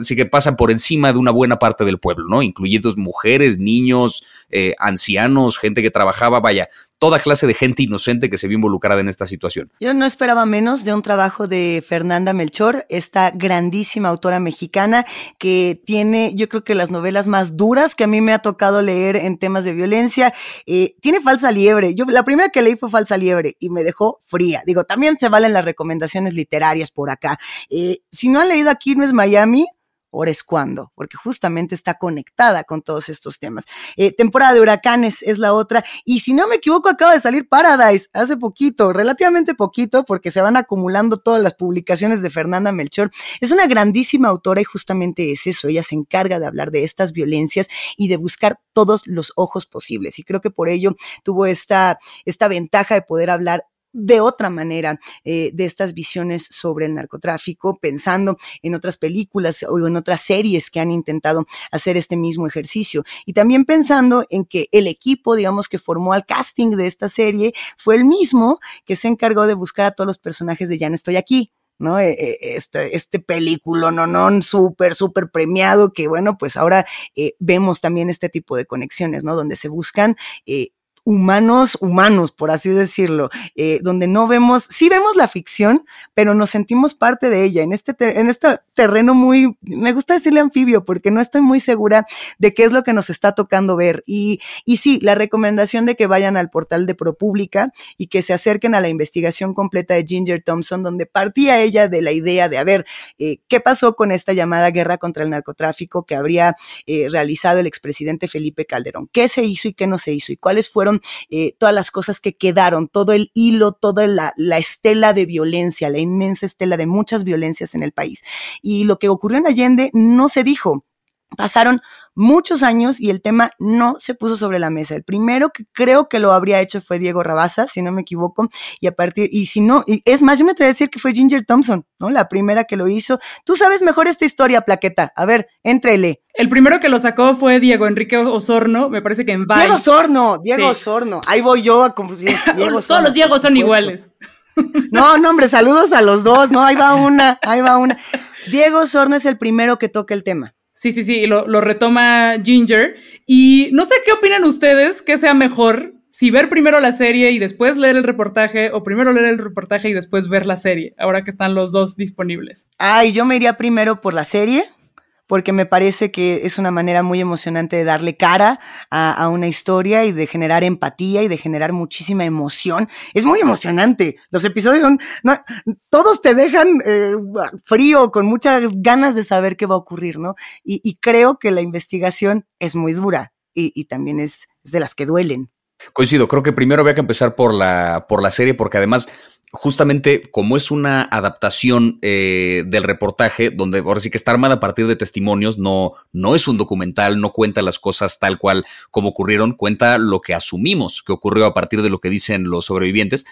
sí que pasan por encima de una buena parte del pueblo, ¿no? Incluidos mujeres, niños, eh, ancianos, gente que trabajaba, vaya, toda clase de gente inocente que se vio involucrada en esta situación. Yo no esperaba menos de un trabajo de Fernanda Melchor, esta grandísima autora mexicana que tiene, yo creo que las novelas más duras que a mí me ha tocado leer en temas de violencia. Eh, tiene Falsa Liebre. Yo la primera que leí fue Falsa Liebre y me dejó fría. Digo, también se valen las recomendaciones literarias por acá. Eh, si no han leído Aquí no es Miami, ahora es cuando, porque justamente está conectada con todos estos temas. Eh, temporada de huracanes es la otra, y si no me equivoco, acaba de salir Paradise hace poquito, relativamente poquito, porque se van acumulando todas las publicaciones de Fernanda Melchor. Es una grandísima autora y justamente es eso, ella se encarga de hablar de estas violencias y de buscar todos los ojos posibles, y creo que por ello tuvo esta, esta ventaja de poder hablar de otra manera eh, de estas visiones sobre el narcotráfico, pensando en otras películas o en otras series que han intentado hacer este mismo ejercicio. Y también pensando en que el equipo, digamos, que formó al casting de esta serie fue el mismo que se encargó de buscar a todos los personajes de Ya no estoy aquí. ¿no? E, e, este, este película, no, no, súper, súper premiado, que bueno, pues ahora eh, vemos también este tipo de conexiones, ¿no? Donde se buscan eh, humanos, humanos, por así decirlo, eh, donde no vemos, sí vemos la ficción, pero nos sentimos parte de ella, en este, en este terreno muy, me gusta decirle anfibio, porque no estoy muy segura de qué es lo que nos está tocando ver. Y, y sí, la recomendación de que vayan al portal de ProPublica y que se acerquen a la investigación completa de Ginger Thompson, donde partía ella de la idea de, a ver, eh, ¿qué pasó con esta llamada guerra contra el narcotráfico que habría eh, realizado el expresidente Felipe Calderón? ¿Qué se hizo y qué no se hizo? ¿Y cuáles fueron eh, todas las cosas que quedaron, todo el hilo, toda la, la estela de violencia, la inmensa estela de muchas violencias en el país. Y lo que ocurrió en Allende no se dijo. Pasaron muchos años y el tema no se puso sobre la mesa. El primero que creo que lo habría hecho fue Diego Rabasa, si no me equivoco, y a partir, y si no, y es más, yo me atrevo a decir que fue Ginger Thompson, ¿no? La primera que lo hizo. Tú sabes mejor esta historia, Plaqueta. A ver, entrele. El primero que lo sacó fue Diego Enrique Osorno, me parece que en Vice. Diego Osorno, Diego Osorno. Ahí voy yo a confundir. Diego Todos los Diegos son iguales. No, no, hombre, saludos a los dos, ¿no? Ahí va una, ahí va una. Diego Osorno es el primero que toca el tema. Sí, sí, sí, lo, lo retoma Ginger. Y no sé qué opinan ustedes, que sea mejor, si ver primero la serie y después leer el reportaje, o primero leer el reportaje y después ver la serie, ahora que están los dos disponibles. Ay, yo me iría primero por la serie porque me parece que es una manera muy emocionante de darle cara a, una historia y de generar empatía y de generar muchísima emoción. Es muy emocionante. Los episodios son, no, todos te dejan eh, frío, con muchas ganas de saber qué va a ocurrir, ¿no? Y, creo que la investigación es muy dura y, también es, es de las que duelen. Coincido, creo que primero había que empezar por la, por la serie, porque además justamente como es una adaptación eh, del reportaje, donde ahora sí que está armada a partir de testimonios, no, no es un documental, no cuenta las cosas tal cual como ocurrieron, cuenta lo que asumimos que ocurrió a partir de lo que dicen los sobrevivientes.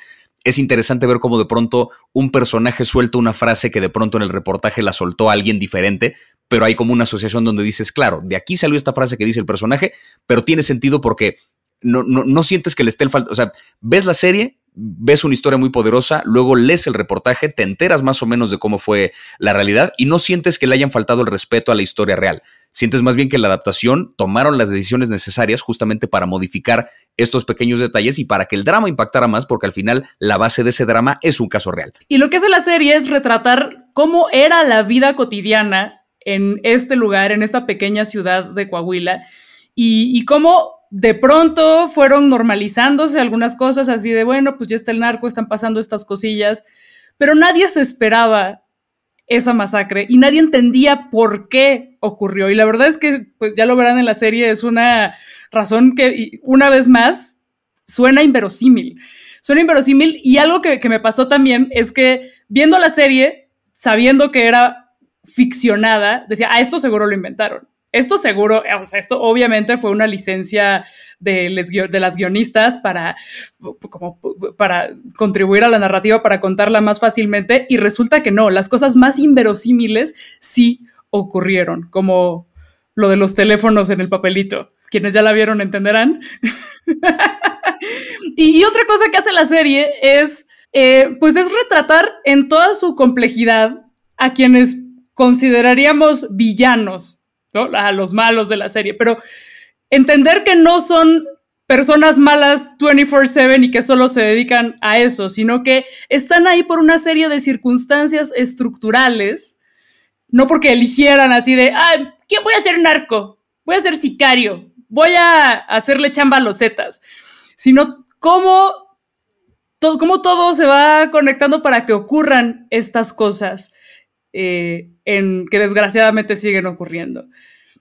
Es interesante ver cómo de pronto un personaje suelta una frase que de pronto en el reportaje la soltó alguien diferente, pero hay como una asociación donde dices, claro, de aquí salió esta frase que dice el personaje, pero tiene sentido porque no, no, no sientes que le esté el falta, o sea, ves la serie ves una historia muy poderosa, luego lees el reportaje, te enteras más o menos de cómo fue la realidad y no sientes que le hayan faltado el respeto a la historia real. Sientes más bien que la adaptación tomaron las decisiones necesarias justamente para modificar estos pequeños detalles y para que el drama impactara más, porque al final la base de ese drama es un caso real. Y lo que hace la serie es retratar cómo era la vida cotidiana en este lugar, en esta pequeña ciudad de Coahuila, y, y cómo de pronto fueron normalizándose algunas cosas así de, bueno, pues ya está el narco, están pasando estas cosillas, pero nadie se esperaba esa masacre y nadie entendía por qué ocurrió. Y la verdad es que, pues ya lo verán en la serie, es una razón que, una vez más, suena inverosímil. Suena inverosímil y algo que, que me pasó también es que viendo la serie, sabiendo que era ficcionada, decía, ah, esto seguro lo inventaron. Esto seguro, o sea, esto obviamente fue una licencia de, las guionistas para, como, para contribuir a la narrativa, para contarla más fácilmente, y resulta que no, las cosas más inverosímiles sí ocurrieron, como lo de los teléfonos en el papelito. Quienes ya la vieron entenderán. y otra cosa que hace la serie es eh, pues es retratar en toda su complejidad a quienes consideraríamos villanos, ¿no? a los malos de la serie, pero entender que no son personas malas 24/7 y que solo se dedican a eso, sino que están ahí por una serie de circunstancias estructurales, no porque eligieran así de, ah, ¿qué voy a ser narco? Voy a ser sicario, voy a hacerle chamba a los zetas, sino cómo, cómo todo se va conectando para que ocurran estas cosas eh, en, que desgraciadamente siguen ocurriendo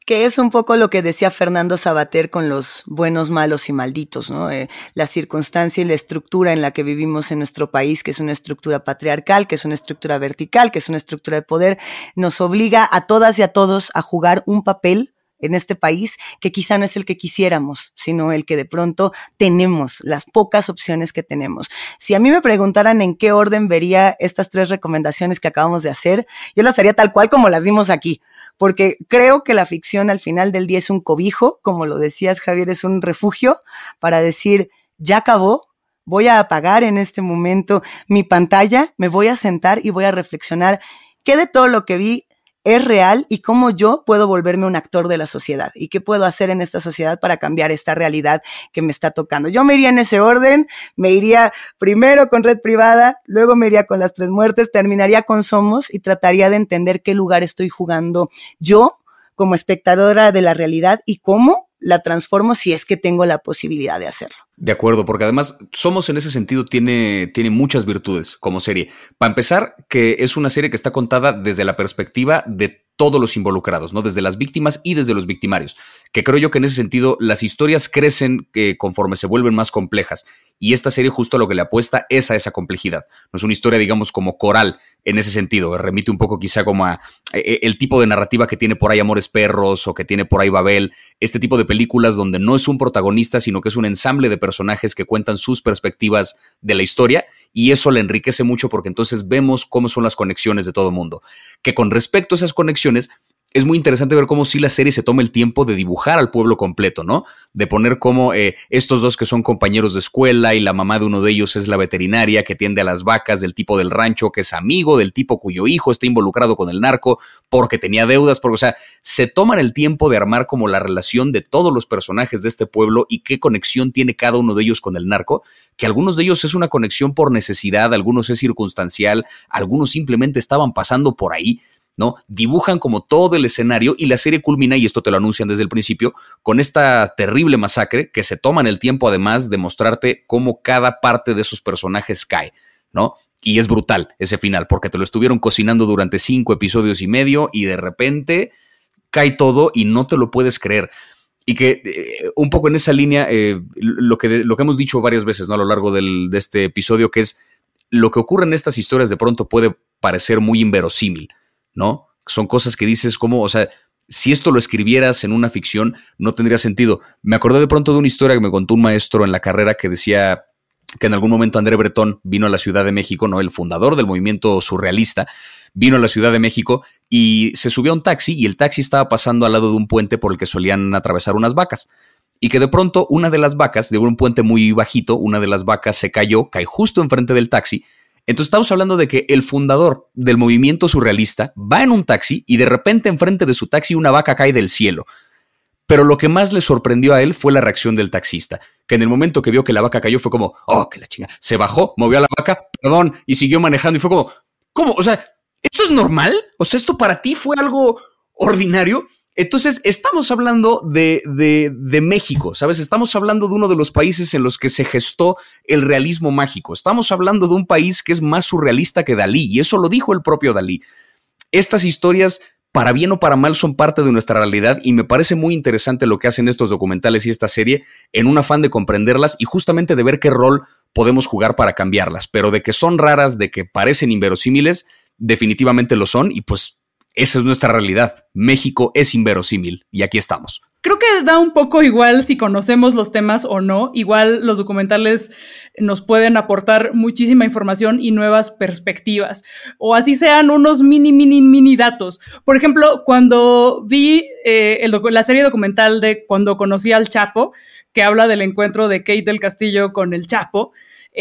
que es un poco lo que decía Fernando Sabater con los buenos, malos y malditos, ¿no? Eh, la circunstancia y la estructura en la que vivimos en nuestro país, que es una estructura patriarcal, que es una estructura vertical, que es una estructura de poder, nos obliga a todas y a todos a jugar un papel en este país que quizá no es el que quisiéramos, sino el que de pronto tenemos, las pocas opciones que tenemos. Si a mí me preguntaran en qué orden vería estas tres recomendaciones que acabamos de hacer, yo las haría tal cual como las dimos aquí porque creo que la ficción al final del día es un cobijo, como lo decías Javier, es un refugio para decir, ya acabó, voy a apagar en este momento mi pantalla, me voy a sentar y voy a reflexionar qué de todo lo que vi es real y cómo yo puedo volverme un actor de la sociedad y qué puedo hacer en esta sociedad para cambiar esta realidad que me está tocando. Yo me iría en ese orden, me iría primero con red privada, luego me iría con las tres muertes, terminaría con Somos y trataría de entender qué lugar estoy jugando yo como espectadora de la realidad y cómo la transformo si es que tengo la posibilidad de hacerlo. De acuerdo, porque además Somos en ese sentido tiene, tiene muchas virtudes como serie. Para empezar, que es una serie que está contada desde la perspectiva de todos los involucrados, ¿no? Desde las víctimas y desde los victimarios. Que creo yo que en ese sentido las historias crecen eh, conforme se vuelven más complejas. Y esta serie justo lo que le apuesta es a esa complejidad. No es una historia, digamos, como coral en ese sentido. Remite un poco quizá como a eh, eh, el tipo de narrativa que tiene por ahí Amores Perros o que tiene por ahí Babel. Este tipo de películas donde no es un protagonista, sino que es un ensamble de personajes que cuentan sus perspectivas de la historia y eso le enriquece mucho porque entonces vemos cómo son las conexiones de todo el mundo. Que con respecto a esas conexiones, es muy interesante ver cómo si la serie se toma el tiempo de dibujar al pueblo completo, ¿no? De poner cómo eh, estos dos que son compañeros de escuela y la mamá de uno de ellos es la veterinaria que tiende a las vacas del tipo del rancho, que es amigo del tipo cuyo hijo está involucrado con el narco porque tenía deudas, porque, o sea, se toman el tiempo de armar como la relación de todos los personajes de este pueblo y qué conexión tiene cada uno de ellos con el narco, que algunos de ellos es una conexión por necesidad, algunos es circunstancial, algunos simplemente estaban pasando por ahí ¿no? Dibujan como todo el escenario y la serie culmina, y esto te lo anuncian desde el principio, con esta terrible masacre que se toman el tiempo además de mostrarte cómo cada parte de esos personajes cae, ¿no? Y es brutal ese final, porque te lo estuvieron cocinando durante cinco episodios y medio y de repente cae todo y no te lo puedes creer. Y que eh, un poco en esa línea, eh, lo, que, lo que hemos dicho varias veces ¿no? a lo largo de este episodio, que es lo que ocurre en estas historias de pronto puede parecer muy inverosímil. ¿No? Son cosas que dices como, o sea, si esto lo escribieras en una ficción, no tendría sentido. Me acordé de pronto de una historia que me contó un maestro en la carrera que decía que en algún momento André Breton vino a la Ciudad de México, ¿no? El fundador del movimiento surrealista, vino a la Ciudad de México y se subió a un taxi y el taxi estaba pasando al lado de un puente por el que solían atravesar unas vacas. Y que de pronto una de las vacas, de un puente muy bajito, una de las vacas se cayó, cae justo enfrente del taxi entonces estamos hablando de que el fundador del movimiento surrealista va en un taxi y de repente enfrente de su taxi una vaca cae del cielo. Pero lo que más le sorprendió a él fue la reacción del taxista, que en el momento que vio que la vaca cayó fue como, oh, que la chinga. Se bajó, movió a la vaca, perdón, y siguió manejando y fue como, ¿cómo? O sea, ¿esto es normal? O sea, ¿esto para ti fue algo ordinario? Entonces, estamos hablando de, de, México, ¿sabes? Estamos hablando de uno de los países en los que se gestó el realismo mágico. Estamos hablando de un país que es más surrealista que Dalí, y eso lo dijo el propio Dalí. Estas historias, para bien o para mal, son parte de nuestra realidad y me parece muy interesante lo que hacen estos documentales y esta serie en un afán de comprenderlas y justamente de ver qué rol podemos jugar para cambiarlas. Pero de que son raras, de que parecen inverosímiles, definitivamente lo son y pues esa es nuestra realidad. México es inverosímil y aquí estamos. Creo que da un poco igual si conocemos los temas o no. Igual los documentales nos pueden aportar muchísima información y nuevas perspectivas. O así sean unos mini, mini, mini datos. Por ejemplo, cuando vi eh, la serie documental de Cuando conocí al Chapo, que habla del encuentro de Kate del Castillo con el Chapo,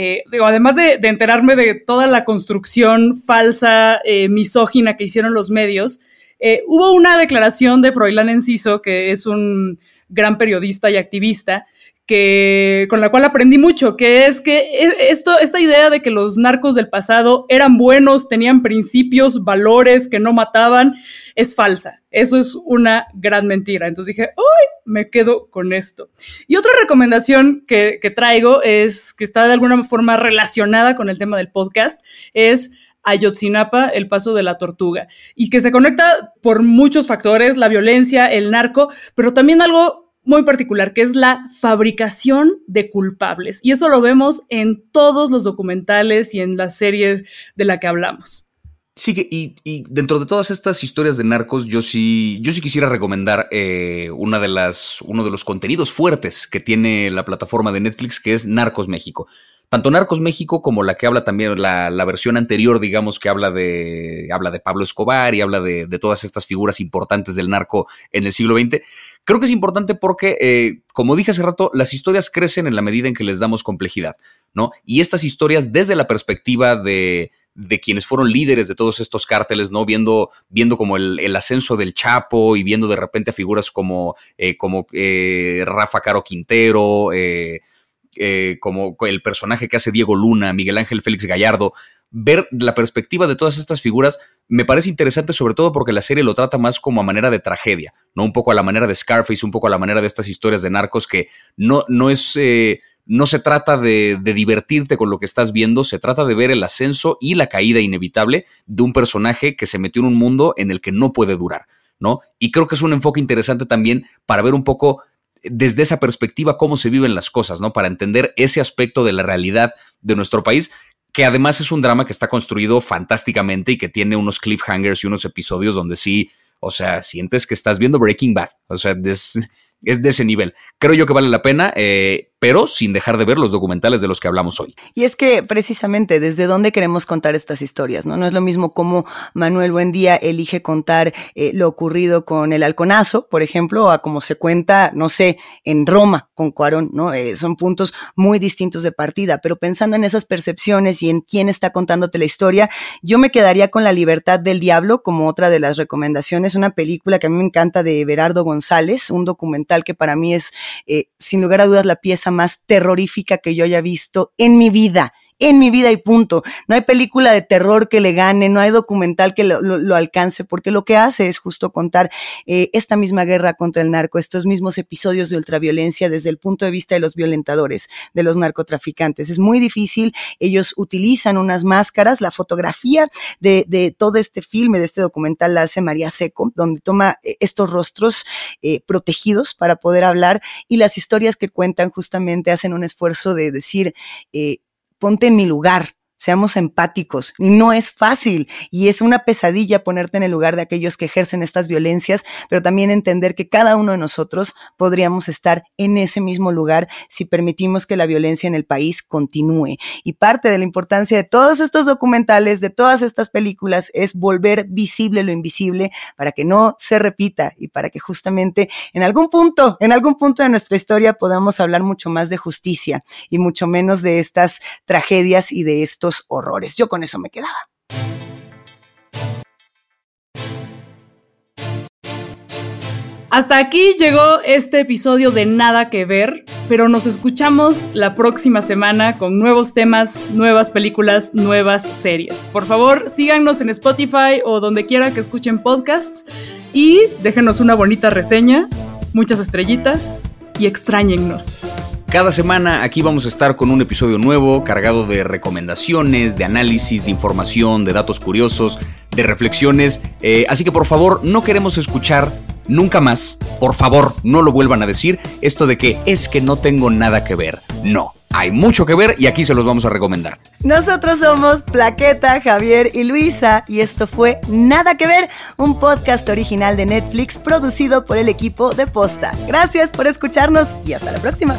eh, digo, además de, enterarme de toda la construcción falsa, eh, misógina que hicieron los medios, eh, hubo una declaración de Froilán Enciso, que es un gran periodista y activista, que, con la cual aprendí mucho, que es que e, esto, esta idea de que los narcos del pasado eran buenos, tenían principios, valores, que no mataban, es falsa. Eso es una gran mentira. Entonces dije, ¡ay! Me quedo con esto. Y otra recomendación que, que traigo es, que está de alguna forma relacionada con el tema del podcast, es Ayotzinapa, el paso de la tortuga, y que se conecta por muchos factores, la violencia, el narco, pero también algo muy particular, que es la fabricación de culpables. Y eso lo vemos en todos los documentales y en las series de la que hablamos. Sí, y, y dentro de todas estas historias de narcos, yo sí, yo sí quisiera recomendar eh, una de las, uno de los contenidos fuertes que tiene la plataforma de Netflix, que es Narcos México tanto Narcos México como la que habla también, la, versión anterior, digamos, que habla de, habla de Pablo Escobar y habla de, todas estas figuras importantes del narco en el siglo XX. Creo que es importante porque, eh, como dije hace rato, las historias crecen en la medida en que les damos complejidad, ¿no? Y estas historias desde la perspectiva de, de quienes fueron líderes de todos estos cárteles, ¿no? Viendo, viendo como el, ascenso del Chapo y viendo de repente a figuras como, eh, como eh, Rafa Caro Quintero, como el personaje que hace Diego Luna, Miguel Ángel Félix Gallardo, ver la perspectiva de todas estas figuras me parece interesante sobre todo porque la serie lo trata más como a manera de tragedia, ¿no? Un poco a la manera de Scarface, un poco a la manera de estas historias de narcos que no, no es... Eh, no se trata de, de, divertirte con lo que estás viendo, se trata de ver el ascenso y la caída inevitable de un personaje que se metió en un mundo en el que no puede durar, ¿no? Y creo que es un enfoque interesante también para ver un poco desde esa perspectiva cómo se viven las cosas, ¿no? Para entender ese aspecto de la realidad de nuestro país, que además es un drama que está construido fantásticamente y que tiene unos cliffhangers y unos episodios donde sí, o sea, sientes que estás viendo Breaking Bad, o sea, es, es de ese nivel. Creo yo que vale la pena. Eh, pero sin dejar de ver los documentales de los que hablamos hoy. Y es que precisamente desde dónde queremos contar estas historias, ¿no? No es lo mismo como Manuel Buendía elige contar eh, lo ocurrido con el halconazo, por ejemplo, a como se cuenta, no sé, en Roma con Cuarón, ¿no? Eh, son puntos muy distintos de partida, pero pensando en esas percepciones y en quién está contándote la historia, yo me quedaría con La libertad del diablo como otra de las recomendaciones, una película que a mí me encanta de Berardo González, un documental que para mí es, eh, sin lugar a dudas, la pieza más terrorífica que yo haya visto en mi vida en mi vida y punto. No hay película de terror que le gane, no hay documental que lo, alcance, porque lo que hace es justo contar eh, esta misma guerra contra el narco, estos mismos episodios de ultraviolencia desde el punto de vista de los violentadores, de los narcotraficantes. Es muy difícil, ellos utilizan unas máscaras, la fotografía de, de todo este filme, de este documental, la hace María Seco, donde toma eh, estos rostros eh, protegidos para poder hablar y las historias que cuentan justamente hacen un esfuerzo de decir, eh, ponte en mi lugar, Seamos empáticos. Y no es fácil. Y es una pesadilla ponerte en el lugar de aquellos que ejercen estas violencias, pero también entender que cada uno de nosotros podríamos estar en ese mismo lugar si permitimos que la violencia en el país continúe. Y parte de la importancia de todos estos documentales, de todas estas películas, es volver visible lo invisible para que no se repita y para que justamente en algún punto, en algún punto de nuestra historia podamos hablar mucho más de justicia y mucho menos de estas tragedias y de horrores. Yo con eso me quedaba. Hasta aquí llegó este episodio de Nada que ver, pero nos escuchamos la próxima semana con nuevos temas, nuevas películas, nuevas series. Por favor, síganos en Spotify o donde quiera que escuchen podcasts y déjenos una bonita reseña, muchas estrellitas y extrañennos. Cada semana aquí vamos a estar con un episodio nuevo cargado de recomendaciones, de análisis, de información, de datos curiosos, de reflexiones. Eh, así que por favor, no queremos escuchar nunca más, por favor, no lo vuelvan a decir, esto de que es que no tengo nada que ver. No. Hay mucho que ver y aquí se los vamos a recomendar. Nosotros somos Plaqueta, Javier y Luisa y esto fue Nada que ver, un podcast original de Netflix producido por el equipo de Posta. Gracias por escucharnos y hasta la próxima.